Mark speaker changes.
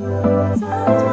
Speaker 1: 嗯。